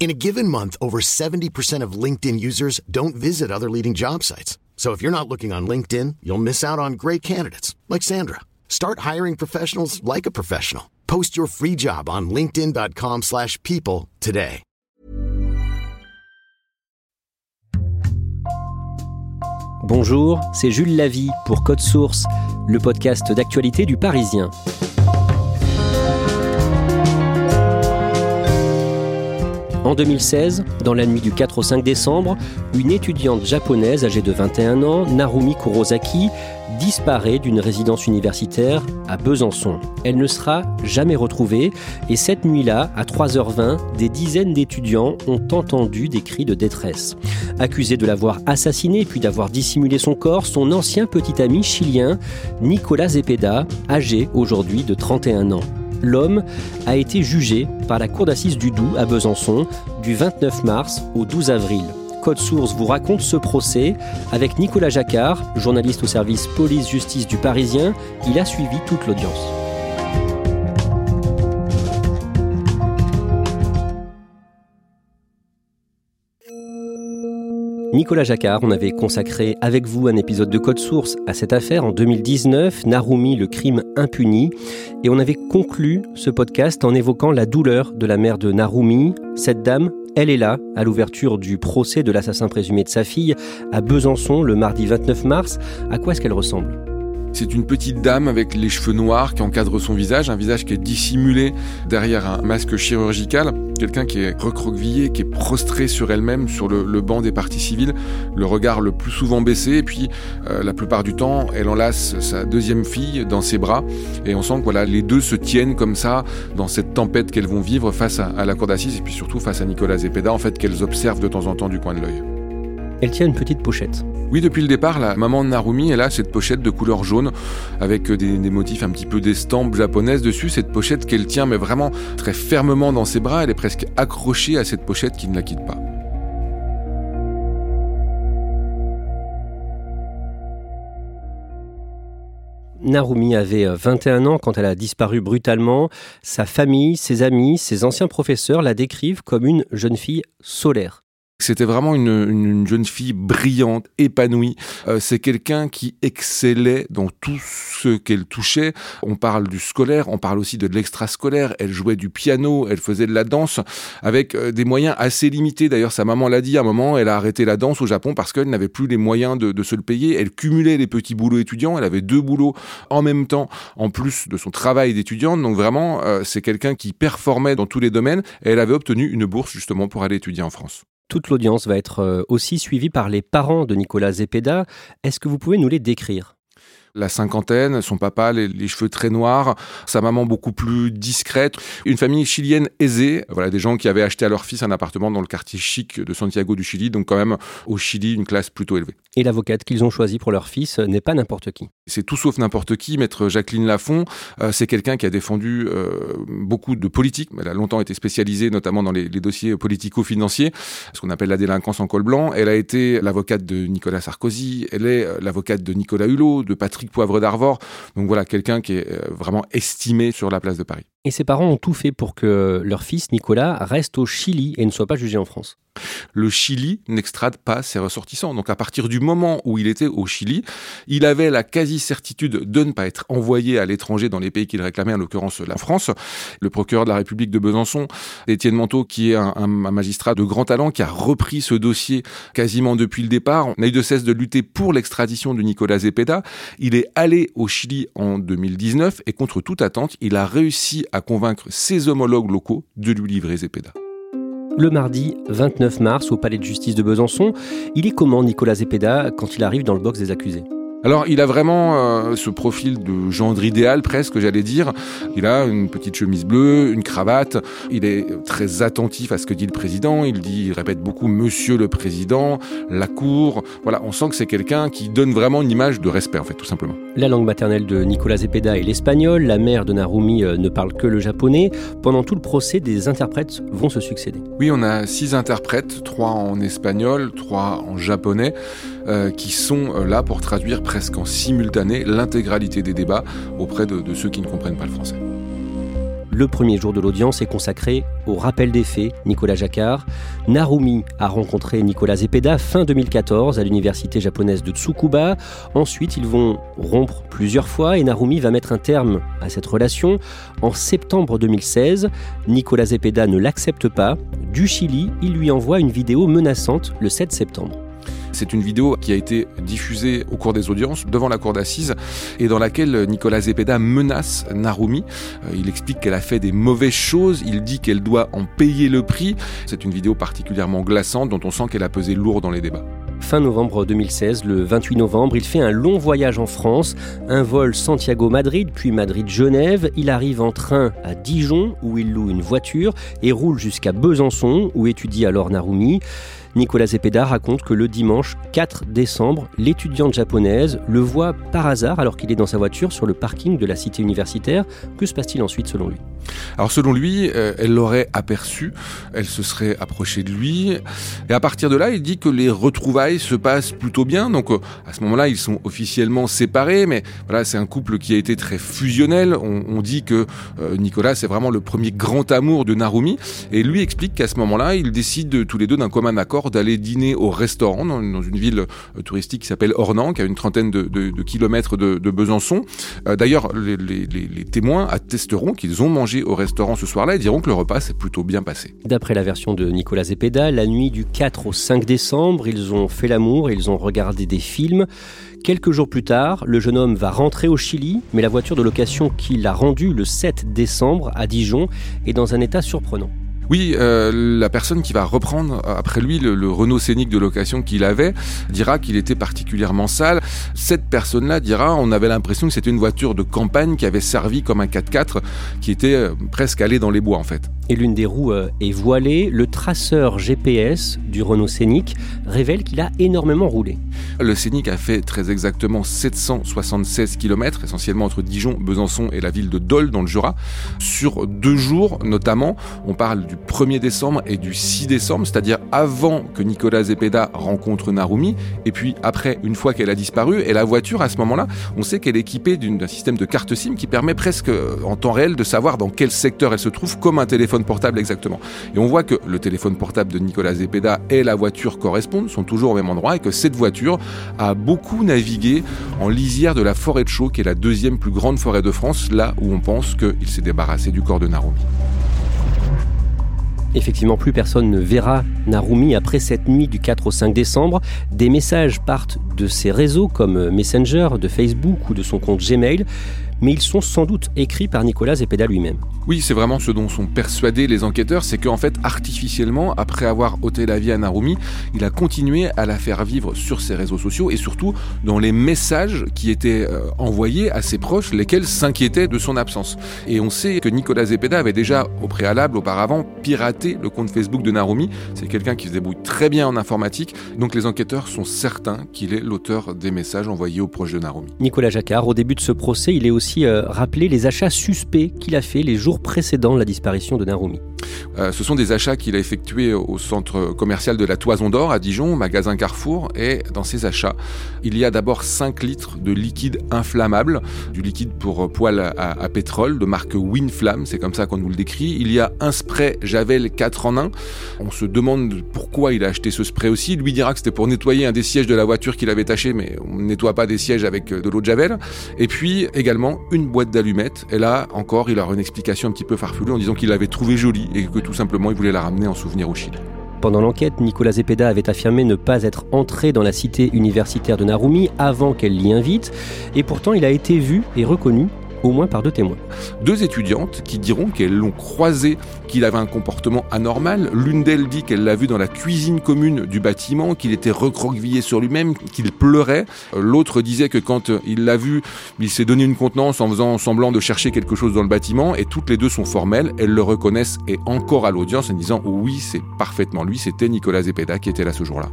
In a given month, over 70% of LinkedIn users don't visit other leading job sites. So if you're not looking on LinkedIn, you'll miss out on great candidates like Sandra. Start hiring professionals like a professional. Post your free job on linkedin.com/people today. Bonjour, c'est Jules Lavie pour Code Source, le podcast d'actualité du Parisien. En 2016, dans la nuit du 4 au 5 décembre, une étudiante japonaise âgée de 21 ans, Narumi Kurosaki, disparaît d'une résidence universitaire à Besançon. Elle ne sera jamais retrouvée et cette nuit-là, à 3h20, des dizaines d'étudiants ont entendu des cris de détresse. Accusé de l'avoir assassinée puis d'avoir dissimulé son corps, son ancien petit ami chilien, Nicolas Zepeda, âgé aujourd'hui de 31 ans l'homme a été jugé par la cour d'assises du Doubs à Besançon du 29 mars au 12 avril. Code Source vous raconte ce procès avec Nicolas Jacquard, journaliste au service police-justice du Parisien. Il a suivi toute l'audience. Nicolas Jacquard, on avait consacré avec vous un épisode de Code Source à cette affaire en 2019, Narumi, le crime impuni, et on avait conclu ce podcast en évoquant la douleur de la mère de Narumi. Cette dame, elle est là, à l'ouverture du procès de l'assassin présumé de sa fille, à Besançon, le mardi 29 mars. À quoi est-ce qu'elle ressemble? C'est une petite dame avec les cheveux noirs qui encadre son visage, un visage qui est dissimulé derrière un masque chirurgical, quelqu'un qui est recroquevillé, qui est prostré sur elle-même, sur le, banc des parties civiles, le regard le plus souvent baissé, et puis euh, la plupart du temps, elle enlace sa deuxième fille dans ses bras, et on sent que voilà, les deux se tiennent comme ça dans cette tempête qu'elles vont vivre face à, à la cour d'assises, et puis surtout face à Nicolas Zepeda, en fait, qu'elles observent de temps en temps du coin de l'œil. Elle tient une petite pochette. Oui, depuis le départ, la maman de Narumi, elle a cette pochette de couleur jaune avec des, des motifs un petit peu d'estampes japonaises dessus. Cette pochette qu'elle tient, mais vraiment très fermement dans ses bras. Elle est presque accrochée à cette pochette qui ne la quitte pas. Narumi avait 21 ans quand elle a disparu brutalement. Sa famille, ses amis, ses anciens professeurs la décrivent comme une jeune fille solaire. C'était vraiment une, une, jeune fille brillante, épanouie. Euh, c'est quelqu'un qui excellait dans tout ce qu'elle touchait. On parle du scolaire, on parle aussi de l'extrascolaire. Elle jouait du piano, elle faisait de la danse avec euh, des moyens assez limités. D'ailleurs, sa maman l'a dit à un moment, elle a arrêté la danse au Japon parce qu'elle n'avait plus les moyens de, de, se le payer. Elle cumulait les petits boulots étudiants. Elle avait deux boulots en même temps, en plus de son travail d'étudiante. Donc vraiment, euh, c'est quelqu'un qui performait dans tous les domaines. Et elle avait obtenu une bourse justement pour aller étudier en France. Toute l'audience va être euh, aussi suivie par les parents de Nicolas Zepeda. Est-ce que vous pouvez nous les décrire? La cinquantaine, son papa, les, les, cheveux très noirs, sa maman beaucoup plus discrète, une famille chilienne aisée, voilà, des gens qui avaient acheté à leur fils un appartement dans le quartier chic de Santiago du Chili, donc quand même au Chili une classe plutôt élevée. Et l'avocate qu'ils ont choisie pour leur fils n'est pas n'importe qui. C'est tout sauf n'importe qui, maître Jacqueline Lafont, euh, c'est quelqu'un qui a défendu euh, beaucoup de politique, elle a longtemps été spécialisée notamment dans les, les dossiers politico-financiers, ce qu'on appelle la délinquance en col blanc, elle a été l'avocate de Nicolas Sarkozy, elle est euh, l'avocate de Nicolas Hulot, de Patrick Poivre d'Arvor. Donc voilà, quelqu'un qui est euh, vraiment estimé sur la place de Paris. Et ses parents ont tout fait pour que leur fils, Nicolas, reste au Chili et ne soit pas jugé en France. Le Chili n'extrade pas ses ressortissants. Donc à partir du moment où il était au Chili, il avait la quasi-certitude de ne pas être envoyé à l'étranger dans les pays qu'il réclamait, en l'occurrence la France. Le procureur de la République de Besançon, Étienne Manteau, qui est un, magistrat de grand talent, qui a repris ce dossier quasiment depuis le départ, n'a eu de cesse de lutter pour l'extradition de Nicolas Zepeda. Il est allé au Chili en 2019 et contre toute attente, il a réussi à convaincre ses homologues locaux de lui livrer Zepeda. le mardi 29 mars au palais de justice de Besançon. Il est comment Nicolas Zepeda quand il arrive dans le box des accusés? Alors, il a vraiment euh, ce profil de gendre idéal, presque, j'allais dire. Il a une petite chemise bleue, une cravate. Il est très attentif à ce que dit le président. Il dit, il répète beaucoup Monsieur le Président, la Cour. Voilà, on sent que c'est quelqu'un qui donne vraiment une image de respect, en fait, tout simplement. La langue maternelle de Nicolas Zepeda est l'espagnol. La mère de Narumi euh, ne parle que le japonais. Pendant tout le procès, des interprètes vont se succéder. Oui, on a six interprètes, trois en espagnol, trois en japonais, euh, qui sont là pour traduire presque en simultané l'intégralité des débats auprès de, ceux qui ne comprennent pas le français. Le premier jour de l'audience est consacré au rappel des faits, Nicolas Jacquard. Narumi a rencontré Nicolas Zepeda fin 2014 à l'université japonaise de Tsukuba. Ensuite, ils vont rompre plusieurs fois et Narumi va mettre un terme à cette relation. En septembre 2016, Nicolas Zepeda ne l'accepte pas. Du Chili, il lui envoie une vidéo menaçante le 7 septembre. C'est une vidéo qui a été diffusée au cours des audiences devant la cour d'assises et dans laquelle Nicolas Zepeda menace Narumi. Euh, il explique qu'elle a fait des mauvaises choses, il dit qu'elle doit en payer le prix. C'est une vidéo particulièrement glaçante dont on sent qu'elle a pesé lourd dans les débats. Fin novembre 2016, le 28 novembre, il fait un long voyage en France, un vol Santiago-Madrid, puis Madrid-Genève. Il arrive en train à Dijon, où il loue une voiture, et roule jusqu'à Besançon, où étudie alors Narumi. Nicolas Zepeda raconte que le dimanche 4 décembre, l'étudiante japonaise le voit par hasard alors qu'il est dans sa voiture sur le parking de la cité universitaire. Que se passe-t-il ensuite selon lui? Alors selon lui, euh, elle l'aurait aperçu, elle se serait approchée de lui, et à partir de là, il dit que les retrouvailles se passent plutôt bien. Donc euh, à ce moment-là, ils sont officiellement séparés, mais voilà, c'est un couple qui a été très fusionnel. On, dit que euh, Nicolas c'est vraiment le premier grand amour de Narumi, et lui explique qu'à ce moment-là, ils décident tous les deux d'un commun accord d'aller dîner au restaurant dans, une ville touristique qui s'appelle Ornans, qui a une trentaine de, kilomètres de, Besançon. D'ailleurs, les témoins attesteront qu'ils ont mangé au restaurant ce soir-là et diront que le repas s'est plutôt bien passé. D'après la version de Nicolas Zepeda, la nuit du 4 au 5 décembre, ils ont fait l'amour, ils ont regardé des films. Quelques jours plus tard, le jeune homme va rentrer au Chili, mais la voiture de location qu'il a rendue le 7 décembre à Dijon est dans un état surprenant. Oui, euh, la personne qui va reprendre après lui le, Renault Scénic de location qu'il avait dira qu'il était particulièrement sale. Cette personne-là dira on avait l'impression que c'était une voiture de campagne qui avait servi comme un 4x4 qui était euh, presque allé dans les bois en fait. Et l'une des roues euh, est voilée. Le traceur GPS du Renault Scénic révèle qu'il a énormément roulé. Le Scénic a fait très exactement 776 km, essentiellement entre Dijon, Besançon et la ville de Dole dans le Jura. Sur deux jours notamment, on parle du 1er décembre et du 6 décembre, c'est-à-dire avant que Nicolas Zepeda rencontre Narumi, et puis après, une fois qu'elle a disparu, et la voiture à ce moment-là, on sait qu'elle est équipée d'un système de carte SIM qui permet presque euh, en temps réel de savoir dans quel secteur elle se trouve, comme un téléphone portable exactement. Et on voit que le téléphone portable de Nicolas Zepeda et la voiture correspondent, sont toujours au même endroit, et que cette voiture a beaucoup navigué en lisière de la forêt de Chaux, qui est la deuxième plus grande forêt de France, là où on pense qu'il s'est débarrassé du corps de Narumi. Effectivement, plus personne ne verra Narumi après cette nuit du 4 au 5 décembre. Des messages partent de ses réseaux comme Messenger, de Facebook ou de son compte Gmail mais ils sont sans doute écrits par Nicolas Zepeda lui-même. Oui, c'est vraiment ce dont sont persuadés les enquêteurs, c'est qu'en fait, artificiellement, après avoir ôté la vie à Narumi, il a continué à la faire vivre sur ses réseaux sociaux et surtout dans les messages qui étaient euh, envoyés à ses proches, lesquels s'inquiétaient de son absence. Et on sait que Nicolas Zepeda avait déjà, au préalable, auparavant, piraté le compte Facebook de Narumi. C'est quelqu'un qui se débrouille très bien en informatique, donc les enquêteurs sont certains qu'il est l'auteur des messages envoyés aux proches de Narumi. Nicolas Jacquard, au début de ce procès, il est aussi euh, rappeler les achats suspects qu'il a fait les jours précédant la disparition de Narumi. Euh, ce sont des achats qu'il a effectués au centre commercial de la Toison d'Or à Dijon, magasin Carrefour. Et dans ces achats, il y a d'abord 5 litres de liquide inflammable, du liquide pour poêle à, pétrole de marque Winflam, c'est comme ça qu'on nous le décrit. Il y a un spray Javel 4 en 1. On se demande pourquoi il a acheté ce spray aussi. Lui dira que c'était pour nettoyer un des sièges de la voiture qu'il avait taché, mais on ne nettoie pas des sièges avec de l'eau de Javel. Et puis également une boîte d'allumettes. Et là encore, il aura une explication un petit peu farfelue en disant qu'il l'avait trouvée jolie et que tout simplement il voulait la ramener en souvenir au Chili. Pendant l'enquête, Nicolas Zepeda avait affirmé ne pas être entré dans la cité universitaire de Narumi avant qu'elle l'y invite, et pourtant il a été vu et reconnu au moins par deux témoins. Deux étudiantes qui diront qu'elles l'ont croisé, qu'il avait un comportement anormal. L'une d'elles dit qu'elle l'a vu dans la cuisine commune du bâtiment, qu'il était recroquevillé sur lui-même, qu'il pleurait. L'autre disait que quand il l'a vu, il s'est donné une contenance en faisant semblant de chercher quelque chose dans le bâtiment et toutes les deux sont formelles. Elles le reconnaissent et encore à l'audience en disant oui, c'est parfaitement lui, c'était Nicolas Zepeda qui était là ce jour-là.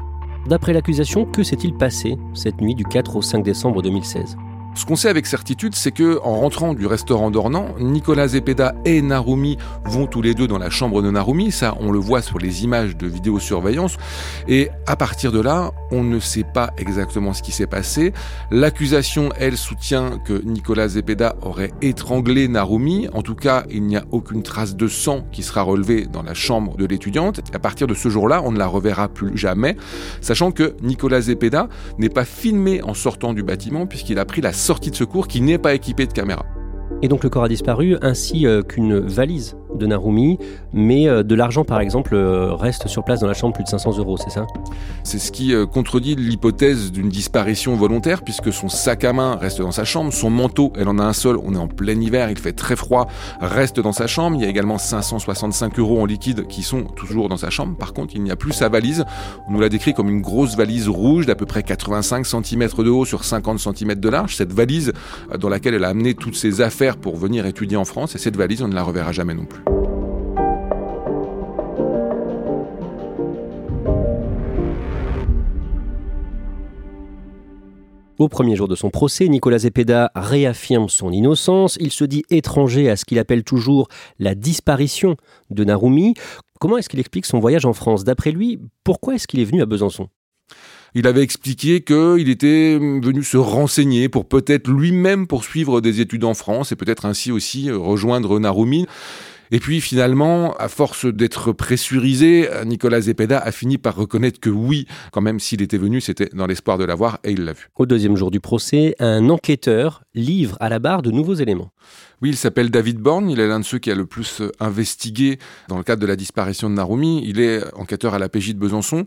D'après l'accusation, que s'est-il passé cette nuit du 4 au 5 décembre 2016 ce qu'on sait avec certitude, c'est que en rentrant du restaurant d'Ornans, Nicolas Zepeda et Narumi vont tous les deux dans la chambre de Narumi. Ça, on le voit sur les images de vidéosurveillance. Et à partir de là, on ne sait pas exactement ce qui s'est passé. L'accusation, elle, soutient que Nicolas Zepeda aurait étranglé Narumi. En tout cas, il n'y a aucune trace de sang qui sera relevée dans la chambre de l'étudiante. À partir de ce jour-là, on ne la reverra plus jamais, sachant que Nicolas Zepeda n'est pas filmé en sortant du bâtiment puisqu'il a pris la sortie de secours qui n'est pas équipée de caméra. Et donc le corps a disparu, ainsi euh, qu'une valise de Narumi, mais euh, de l'argent par exemple euh, reste sur place dans la chambre plus de 500 euros, c'est ça? C'est ce qui contredit l'hypothèse d'une disparition volontaire, puisque son sac à main reste dans sa chambre, son manteau, elle en a un seul, on est en plein hiver, il fait très froid, reste dans sa chambre, il y a également 565 euros en liquide qui sont toujours dans sa chambre, par contre il n'y a plus sa valise, on nous l'a décrit comme une grosse valise rouge d'à peu près 85 cm de haut sur 50 cm de large, cette valise dans laquelle elle a amené toutes ses affaires pour venir étudier en France et cette valise, on ne la reverra jamais non plus. Au premier jour de son procès, Nicolas Zepeda réaffirme son innocence. Il se dit étranger à ce qu'il appelle toujours la disparition de Narumi. Comment est-ce qu'il explique son voyage en France? D'après lui, pourquoi est-ce qu'il est venu à Besançon? Il avait expliqué qu'il était venu se renseigner pour peut-être lui-même poursuivre des études en France et peut-être ainsi aussi rejoindre Narumi. Et puis finalement, à force d'être pressurisé, Nicolas Zepeda a fini par reconnaître que oui, quand même s'il était venu, c'était dans l'espoir de l'avoir et il l'a vu. Au deuxième jour du procès, un enquêteur livre à la barre de nouveaux éléments. Oui, il s'appelle David Born, il est l'un de ceux qui a le plus investigué dans le cadre de la disparition de Narumi. Il est enquêteur à la PJ de Besançon.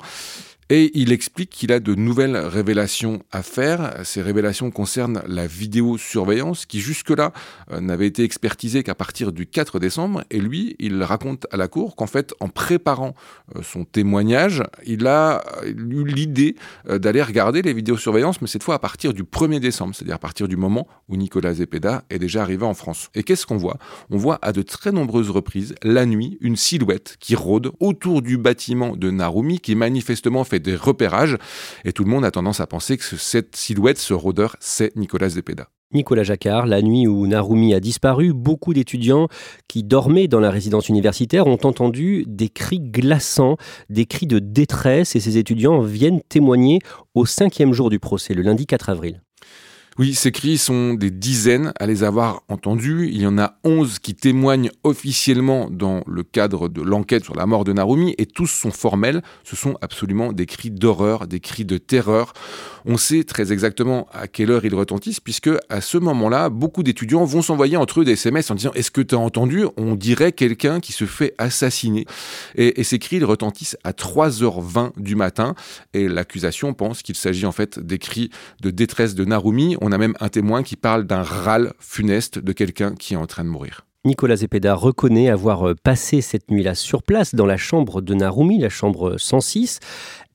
Et il explique qu'il a de nouvelles révélations à faire. Ces révélations concernent la vidéosurveillance qui jusque-là euh, n'avait été expertisée qu'à partir du 4 décembre. Et lui, il raconte à la cour qu'en fait, en préparant euh, son témoignage, il a euh, eu l'idée d'aller regarder les vidéosurveillances, mais cette fois à partir du 1er décembre, c'est-à-dire à partir du moment où Nicolas Zepeda est déjà arrivé en France. Et qu'est-ce qu'on voit? On voit à de très nombreuses reprises, la nuit, une silhouette qui rôde autour du bâtiment de Narumi, qui manifestement fait des repérages, et tout le monde a tendance à penser que cette silhouette, ce rôdeur, c'est Nicolas Zepeda. Nicolas Jacquard, la nuit où Narumi a disparu, beaucoup d'étudiants qui dormaient dans la résidence universitaire ont entendu des cris glaçants, des cris de détresse, et ces étudiants viennent témoigner au cinquième jour du procès, le lundi 4 avril. Oui, ces cris sont des dizaines à les avoir entendus. Il y en a onze qui témoignent officiellement dans le cadre de l'enquête sur la mort de Narumi et tous sont formels. Ce sont absolument des cris d'horreur, des cris de terreur. On sait très exactement à quelle heure ils retentissent puisque à ce moment-là, beaucoup d'étudiants vont s'envoyer entre eux des SMS en disant Est-ce que tu as entendu? On dirait quelqu'un qui se fait assassiner. Et, ces cris, ils retentissent à 3h20 du matin et l'accusation pense qu'il s'agit en fait des cris de détresse de Narumi. A même un témoin qui parle d'un râle funeste de quelqu'un qui est en train de mourir. Nicolas Zepeda reconnaît avoir passé cette nuit-là sur place dans la chambre de Narumi, la chambre 106.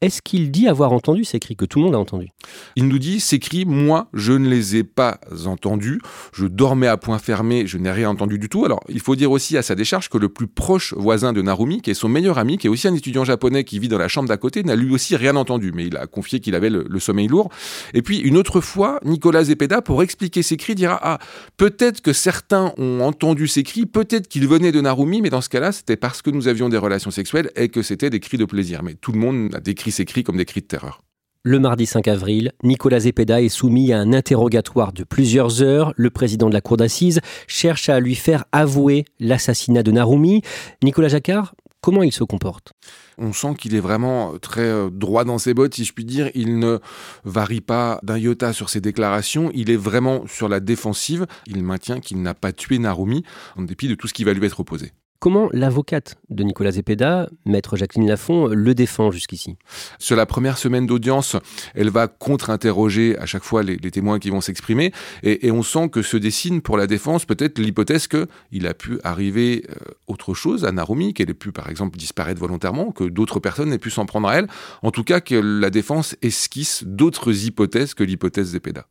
Est-ce qu'il dit avoir entendu ces cris que tout le monde a entendu Il nous dit ces cris, moi, je ne les ai pas entendus. Je dormais à point fermé, je n'ai rien entendu du tout. Alors, il faut dire aussi à sa décharge que le plus proche voisin de Narumi, qui est son meilleur ami, qui est aussi un étudiant japonais qui vit dans la chambre d'à côté, n'a lui aussi rien entendu, mais il a confié qu'il avait le, sommeil lourd. Et puis, une autre fois, Nicolas Zepeda, pour expliquer ces cris, dira Ah, peut-être que certains ont entendu ces cris, peut-être qu'ils venaient de Narumi, mais dans ce cas-là, c'était parce que nous avions des relations sexuelles et que c'était des cris de plaisir. Mais tout le monde a décrit ces cris comme des cris de terreur. Le mardi 5 avril, Nicolas Zepeda est soumis à un interrogatoire de plusieurs heures. Le président de la cour d'assises cherche à lui faire avouer l'assassinat de Narumi. Nicolas Jacquard, comment il se comporte? On sent qu'il est vraiment très euh, droit dans ses bottes, si je puis dire. Il ne varie pas d'un iota sur ses déclarations. Il est vraiment sur la défensive. Il maintient qu'il n'a pas tué Narumi, en dépit de tout ce qui va lui être opposé. Comment l'avocate de Nicolas Zepeda, maître Jacqueline Lafont, le défend jusqu'ici? Sur la première semaine d'audience, elle va contre-interroger à chaque fois les, témoins qui vont s'exprimer, et, et, on sent que se dessine pour la défense peut-être l'hypothèse qu'il a pu arriver euh, autre chose à Narumi, qu'elle ait pu par exemple disparaître volontairement, que d'autres personnes aient pu s'en prendre à elle, en tout cas que la défense esquisse d'autres hypothèses que l'hypothèse Zepeda.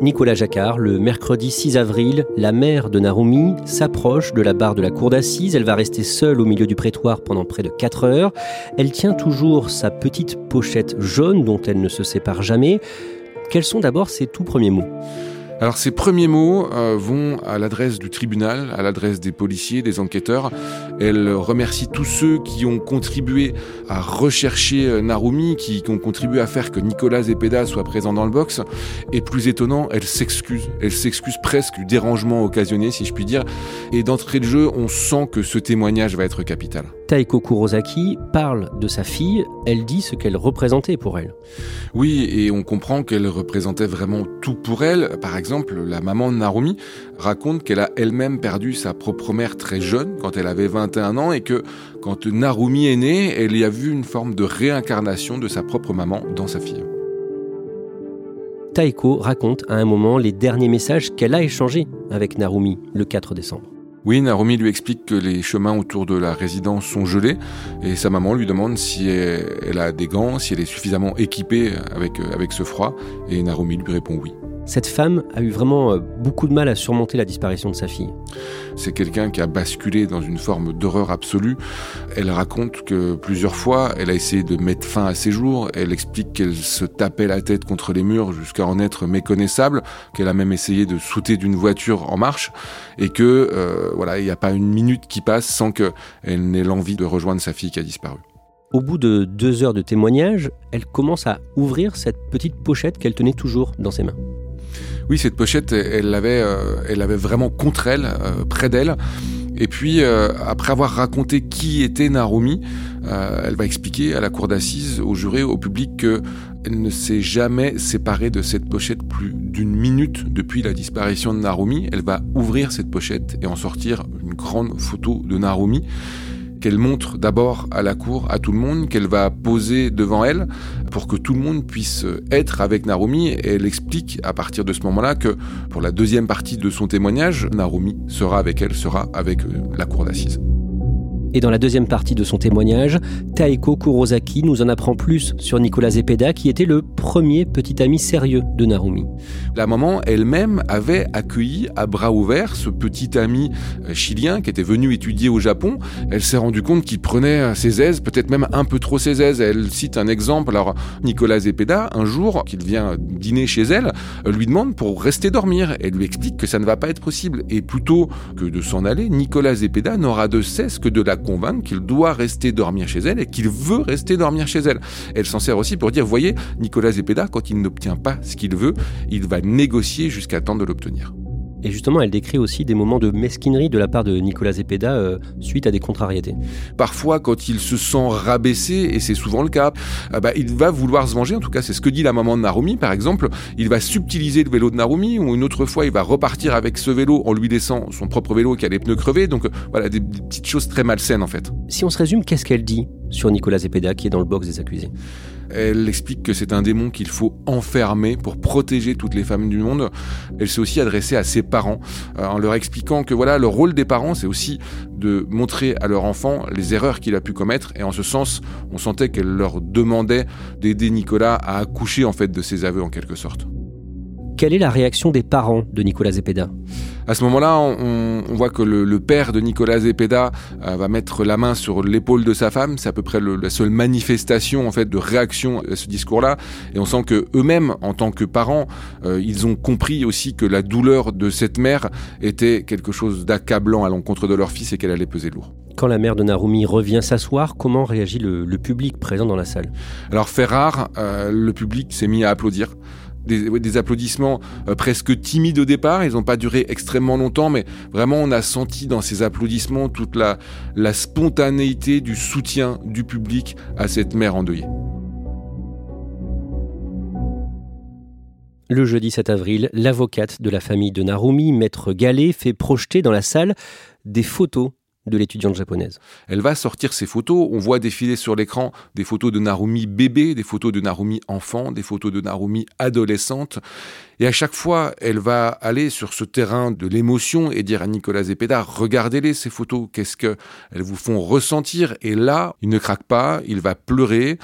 Nicolas Jacquard, le mercredi 6 avril, la mère de Narumi s'approche de la barre de la cour d'assises. Elle va rester seule au milieu du prétoire pendant près de 4 heures. Elle tient toujours sa petite pochette jaune dont elle ne se sépare jamais. Quels sont d'abord ses tout premiers mots? Alors ces premiers mots euh, vont à l'adresse du tribunal, à l'adresse des policiers, des enquêteurs. Elle remercie tous ceux qui ont contribué à rechercher euh, Narumi, qui, ont contribué à faire que Nicolas Zepeda soit présent dans le box. Et plus étonnant, elle s'excuse. Elle s'excuse presque du dérangement occasionné, si je puis dire. Et d'entrée de jeu, on sent que ce témoignage va être capital. Taiko Kurosaki parle de sa fille, elle dit ce qu'elle représentait pour elle. Oui, et on comprend qu'elle représentait vraiment tout pour elle. Par exemple, la maman de Narumi raconte qu'elle a elle-même perdu sa propre mère très jeune, quand elle avait 21 ans, et que quand Narumi est née, elle y a vu une forme de réincarnation de sa propre maman dans sa fille. Taiko raconte à un moment les derniers messages qu'elle a échangés avec Narumi le 4 décembre. Oui, Narumi lui explique que les chemins autour de la résidence sont gelés et sa maman lui demande si elle a des gants, si elle est suffisamment équipée avec, avec ce froid et Narumi lui répond oui. Cette femme a eu vraiment beaucoup de mal à surmonter la disparition de sa fille. C'est quelqu'un qui a basculé dans une forme d'horreur absolue. Elle raconte que plusieurs fois, elle a essayé de mettre fin à ses jours. Elle explique qu'elle se tapait la tête contre les murs jusqu'à en être méconnaissable, qu'elle a même essayé de sauter d'une voiture en marche et que euh, voilà, il n'y a pas une minute qui passe sans qu'elle n'ait l'envie de rejoindre sa fille qui a disparu. Au bout de deux heures de témoignage, elle commence à ouvrir cette petite pochette qu'elle tenait toujours dans ses mains. Oui, cette pochette, elle l'avait, euh, elle l'avait vraiment contre elle, euh, près d'elle. Et puis, euh, après avoir raconté qui était Narumi, elle va expliquer à la cour d'assises, aux jurés, au public, qu'elle ne s'est jamais séparée de cette pochette plus d'une minute depuis la disparition de Narumi. Elle va ouvrir cette pochette et en sortir une grande photo de Narumi qu'elle montre d'abord à la cour, à tout le monde, qu'elle va poser devant elle pour que tout le monde puisse être avec Narumi. Elle explique à partir de ce moment-là que pour la deuxième partie de son témoignage, Narumi sera avec elle, sera avec la cour d'assises. Et dans la deuxième partie de son témoignage, Taeko Kurosaki nous en apprend plus sur Nicolas Zepeda, qui était le premier petit ami sérieux de Narumi. La maman elle-même avait accueilli à bras ouverts ce petit ami chilien qui était venu étudier au Japon. Elle s'est rendue compte qu'il prenait ses aises, peut-être même un peu trop ses aises. Elle cite un exemple. Alors, Nicolas Zepeda, un jour, qu'il vient dîner chez elle, lui demande pour rester dormir. Elle lui explique que ça ne va pas être possible. Et plutôt que de s'en aller, Nicolas Zepeda n'aura de cesse que de la convaincre qu'il doit rester dormir chez elle et qu'il veut rester dormir chez elle. Elle s'en sert aussi pour dire, voyez, Nicolas Zepeda, quand il n'obtient pas ce qu'il veut, il va négocier jusqu'à temps de l'obtenir. Et justement, elle décrit aussi des moments de mesquinerie de la part de Nicolas Zepeda euh, suite à des contrariétés. Parfois, quand il se sent rabaissé, et c'est souvent le cas, euh, bah, il va vouloir se venger. En tout cas, c'est ce que dit la maman de Narumi, par exemple. Il va subtiliser le vélo de Narumi, ou une autre fois, il va repartir avec ce vélo en lui laissant son propre vélo qui a les pneus crevés. Donc euh, voilà, des, des petites choses très malsaines en fait. Si on se résume, qu'est-ce qu'elle dit? Sur Nicolas Zepeda qui est dans le box des accusés elle explique que c'est un démon qu'il faut enfermer pour protéger toutes les femmes du monde. Elle s'est aussi adressée à ses parents euh, en leur expliquant que voilà, le rôle des parents, c'est aussi de montrer à leur enfant les erreurs qu'il a pu commettre. Et en ce sens, on sentait qu'elle leur demandait d'aider Nicolas à accoucher en fait de ses aveux en quelque sorte. Quelle est la réaction des parents de Nicolas Zepeda? À ce moment-là, on, on, voit que le, le, père de Nicolas Zepeda euh, va mettre la main sur l'épaule de sa femme. C'est à peu près le, la seule manifestation en fait de réaction à ce discours-là. Et on sent que eux-mêmes, en tant que parents, euh, ils ont compris aussi que la douleur de cette mère était quelque chose d'accablant à l'encontre de leur fils et qu'elle allait peser lourd. Quand la mère de Narumi revient s'asseoir, comment réagit le, le, public présent dans la salle? Alors fait rare, euh, le public s'est mis à applaudir des, applaudissements euh, presque timides au départ. Ils n'ont pas duré extrêmement longtemps, mais vraiment on a senti dans ces applaudissements toute la, la spontanéité du soutien du public à cette mère endeuillée. Le jeudi 7 avril, l'avocate de la famille de Narumi, maître Gallet, fait projeter dans la salle des photos de l'étudiante japonaise. Elle va sortir ses photos. On voit défiler sur l'écran des photos de Narumi bébé, des photos de Narumi enfant, des photos de Narumi adolescente. Et à chaque fois, elle va aller sur ce terrain de l'émotion et dire à Nicolas Zepeda, regardez-les ces photos, qu'est-ce qu'elles vous font ressentir Et là, il ne craque pas, il va pleurer.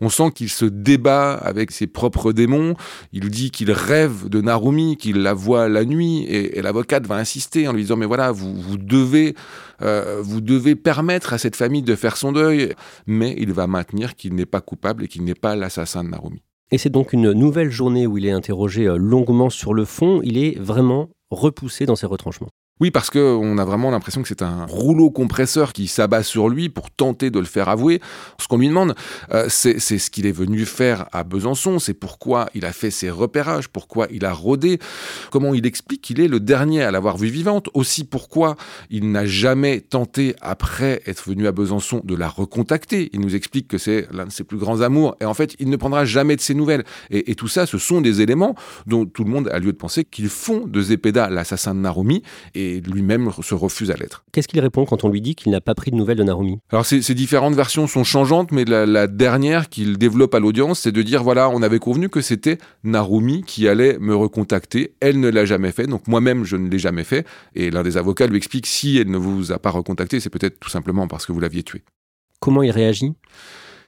On sent qu'il se débat avec ses propres démons. Il dit qu'il rêve de Narumi, qu'il la voit la nuit, et, l'avocate va insister en lui disant mais voilà, vous, vous devez, euh, vous devez permettre à cette famille de faire son deuil. Mais il va maintenir qu'il n'est pas coupable et qu'il n'est pas l'assassin de Narumi. Et c'est donc une nouvelle journée où il est interrogé euh, longuement sur le fond. Il est vraiment repoussé dans ses retranchements. Oui, parce qu'on a vraiment l'impression que c'est un rouleau compresseur qui s'abat sur lui pour tenter de le faire avouer. Ce qu'on lui demande, euh, c'est ce qu'il est venu faire à Besançon, c'est pourquoi il a fait ses repérages, pourquoi il a rôdé, comment il explique qu'il est le dernier à l'avoir vue vivante, aussi pourquoi il n'a jamais tenté, après être venu à Besançon, de la recontacter. Il nous explique que c'est l'un de ses plus grands amours, et en fait, il ne prendra jamais de ses nouvelles. Et, tout ça, ce sont des éléments dont tout le monde a lieu de penser qu'ils font de Zepeda l'assassin de Narumi, et lui-même se refuse à l'être. Qu'est-ce qu'il répond quand on lui dit qu'il n'a pas pris de nouvelles de Narumi? Alors ces, différentes versions sont changeantes, mais la, dernière qu'il développe à l'audience, c'est de dire voilà, on avait convenu que c'était Narumi qui allait me recontacter. Elle ne l'a jamais fait, donc moi-même je ne l'ai jamais fait. Et l'un des avocats lui explique si elle ne vous a pas recontacté, c'est peut-être tout simplement parce que vous l'aviez tué. Comment il réagit?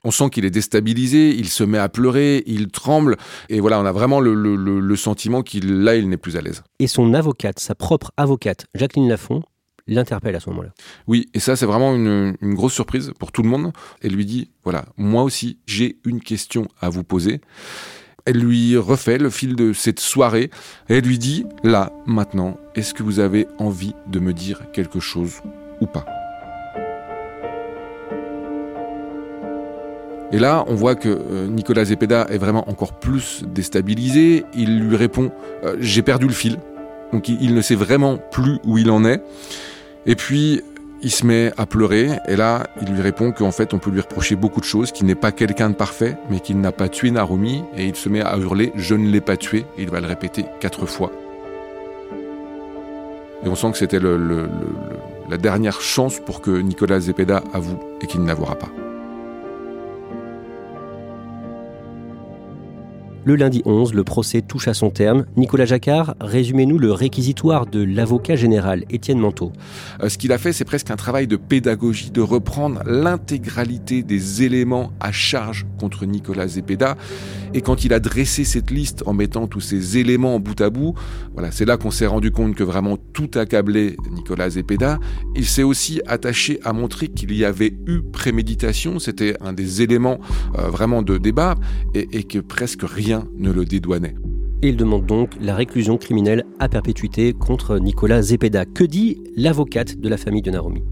On sent qu'il est déstabilisé, il se met à pleurer, il tremble, et voilà, on a vraiment le, sentiment qu'il là, il n'est plus à l'aise. Et son avocate, sa propre avocate, Jacqueline Lafont, l'interpelle à ce moment-là. Oui, et ça c'est vraiment une, une, grosse surprise pour tout le monde. Elle lui dit, voilà, moi aussi j'ai une question à vous poser. Elle lui refait le fil de cette soirée et elle lui dit, là, maintenant, est-ce que vous avez envie de me dire quelque chose Et là, on voit que euh, Nicolas Zepeda est vraiment encore plus déstabilisé. Il lui répond euh, J'ai perdu le fil. Donc il, ne sait vraiment plus où il en est. Et puis, il se met à pleurer. Et là, il lui répond qu'en fait, on peut lui reprocher beaucoup de choses, qu'il n'est pas quelqu'un de parfait, mais qu'il n'a pas tué Narumi. Et il se met à hurler Je ne l'ai pas tué. Et il va le répéter quatre fois. Et on sent que c'était la dernière chance pour que Nicolas Zepeda avoue et qu'il n'avouera pas. Le lundi 11, le procès touche à son terme. Nicolas Jacquard, résumez-nous le réquisitoire de l'avocat général Étienne Manteau. Euh, ce qu'il a fait, c'est presque un travail de pédagogie, de reprendre l'intégralité des éléments à charge contre Nicolas Zepeda. Et quand il a dressé cette liste en mettant tous ces éléments bout à bout, voilà, c'est là qu'on s'est rendu compte que vraiment tout accablait Nicolas Zepeda. Il s'est aussi attaché à montrer qu'il y avait eu préméditation. C'était un des éléments euh, vraiment de débat et, et que presque rien ne le dédouanait. il demande donc la réclusion criminelle à perpétuité contre Nicolas Zepeda. Que dit l'avocate de la famille de Narumi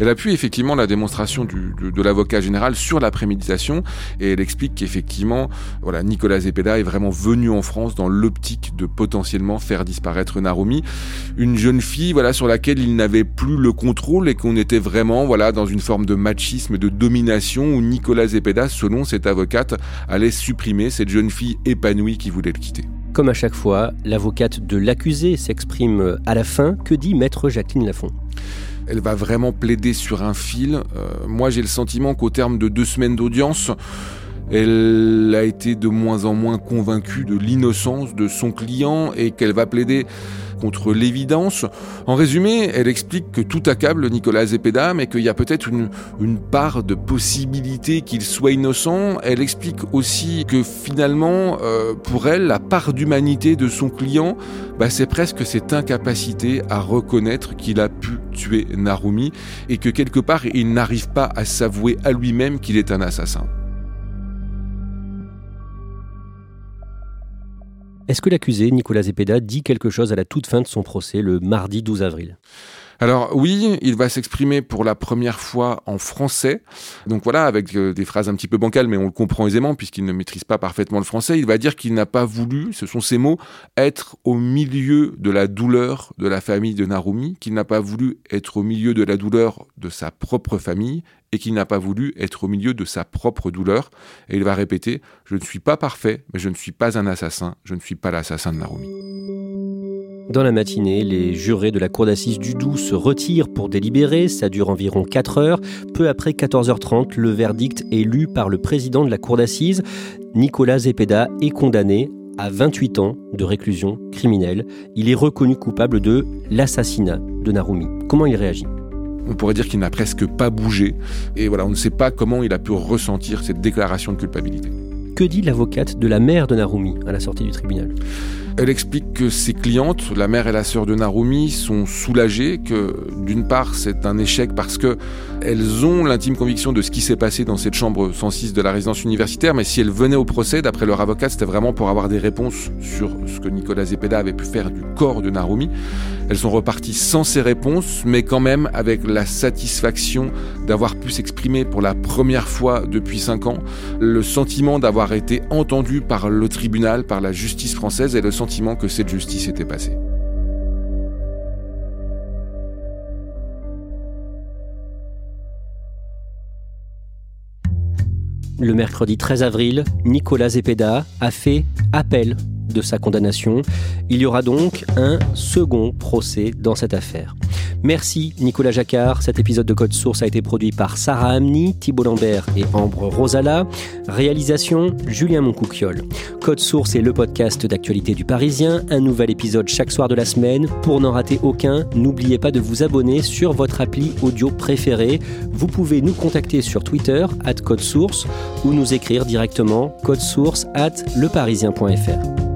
elle appuie effectivement la démonstration de, l'avocat général sur la préméditation et elle explique qu'effectivement, voilà, Nicolas Zepeda est vraiment venu en France dans l'optique de potentiellement faire disparaître Narumi, une jeune fille, voilà, sur laquelle il n'avait plus le contrôle et qu'on était vraiment, voilà, dans une forme de machisme, de domination où Nicolas Zepeda, selon cette avocate, allait supprimer cette jeune fille épanouie qui voulait le quitter. Comme à chaque fois, l'avocate de l'accusé s'exprime à la fin. Que dit maître Jacqueline Lafont? Elle va vraiment plaider sur un fil. Euh, moi, j'ai le sentiment qu'au terme de deux semaines d'audience, elle a été de moins en moins convaincue de l'innocence de son client et qu'elle va plaider contre l'évidence. En résumé, elle explique que tout accable Nicolas Zepeda, mais qu'il y a peut-être une, part de possibilité qu'il soit innocent. Elle explique aussi que finalement, euh, pour elle, la part d'humanité de son client, bah, c'est presque cette incapacité à reconnaître qu'il a pu tuer Narumi et que quelque part, il n'arrive pas à s'avouer à lui-même qu'il est un assassin. Est-ce que l'accusé, Nicolas Zepeda, dit quelque chose à la toute fin de son procès, le mardi 12 avril? Alors oui, il va s'exprimer pour la première fois en français. Donc voilà, avec euh, des phrases un petit peu bancales, mais on le comprend aisément puisqu'il ne maîtrise pas parfaitement le français. Il va dire qu'il n'a pas voulu, ce sont ses mots, être au milieu de la douleur de la famille de Narumi, qu'il n'a pas voulu être au milieu de la douleur de sa propre famille et qu'il n'a pas voulu être au milieu de sa propre douleur. Et il va répéter, je ne suis pas parfait, mais je ne suis pas un assassin, je ne suis pas l'assassin de Narumi. Dans la matinée, les jurés de la cour d'assises du Doubs se retirent pour délibérer. Ça dure environ 4 heures. Peu après 14h30, le verdict est lu par le président de la cour d'assises. Nicolas Zepeda est condamné à 28 ans de réclusion criminelle. Il est reconnu coupable de l'assassinat de Narumi. Comment il réagit? On pourrait dire qu'il n'a presque pas bougé. Et voilà, on ne sait pas comment il a pu ressentir cette déclaration de culpabilité. Que dit l'avocate de la mère de Narumi à la sortie du tribunal? Elle explique que ses clientes, la mère et la sœur de Narumi, sont soulagées, que d'une part c'est un échec parce que elles ont l'intime conviction de ce qui s'est passé dans cette chambre 106 de la résidence universitaire, mais si elles venaient au procès, d'après leur avocat, c'était vraiment pour avoir des réponses sur ce que Nicolas Zepeda avait pu faire du corps de Narumi. Elles sont reparties sans ces réponses, mais quand même avec la satisfaction d'avoir pu s'exprimer pour la première fois depuis cinq ans, le sentiment d'avoir été entendu par le tribunal, par la justice française et le sentiment que cette justice était passée. Le mercredi 13 avril, Nicolas Zepeda a fait appel de sa condamnation. Il y aura donc un second procès dans cette affaire. Merci Nicolas Jacquard. Cet épisode de Code Source a été produit par Sarah Amni, Thibault Lambert et Ambre Rosala. Réalisation Julien Moncouquiol. Code Source est le podcast d'actualité du Parisien. Un nouvel épisode chaque soir de la semaine. Pour n'en rater aucun, n'oubliez pas de vous abonner sur votre appli audio préférée. Vous pouvez nous contacter sur Twitter, at Code Source, ou nous écrire directement source leparisien.fr.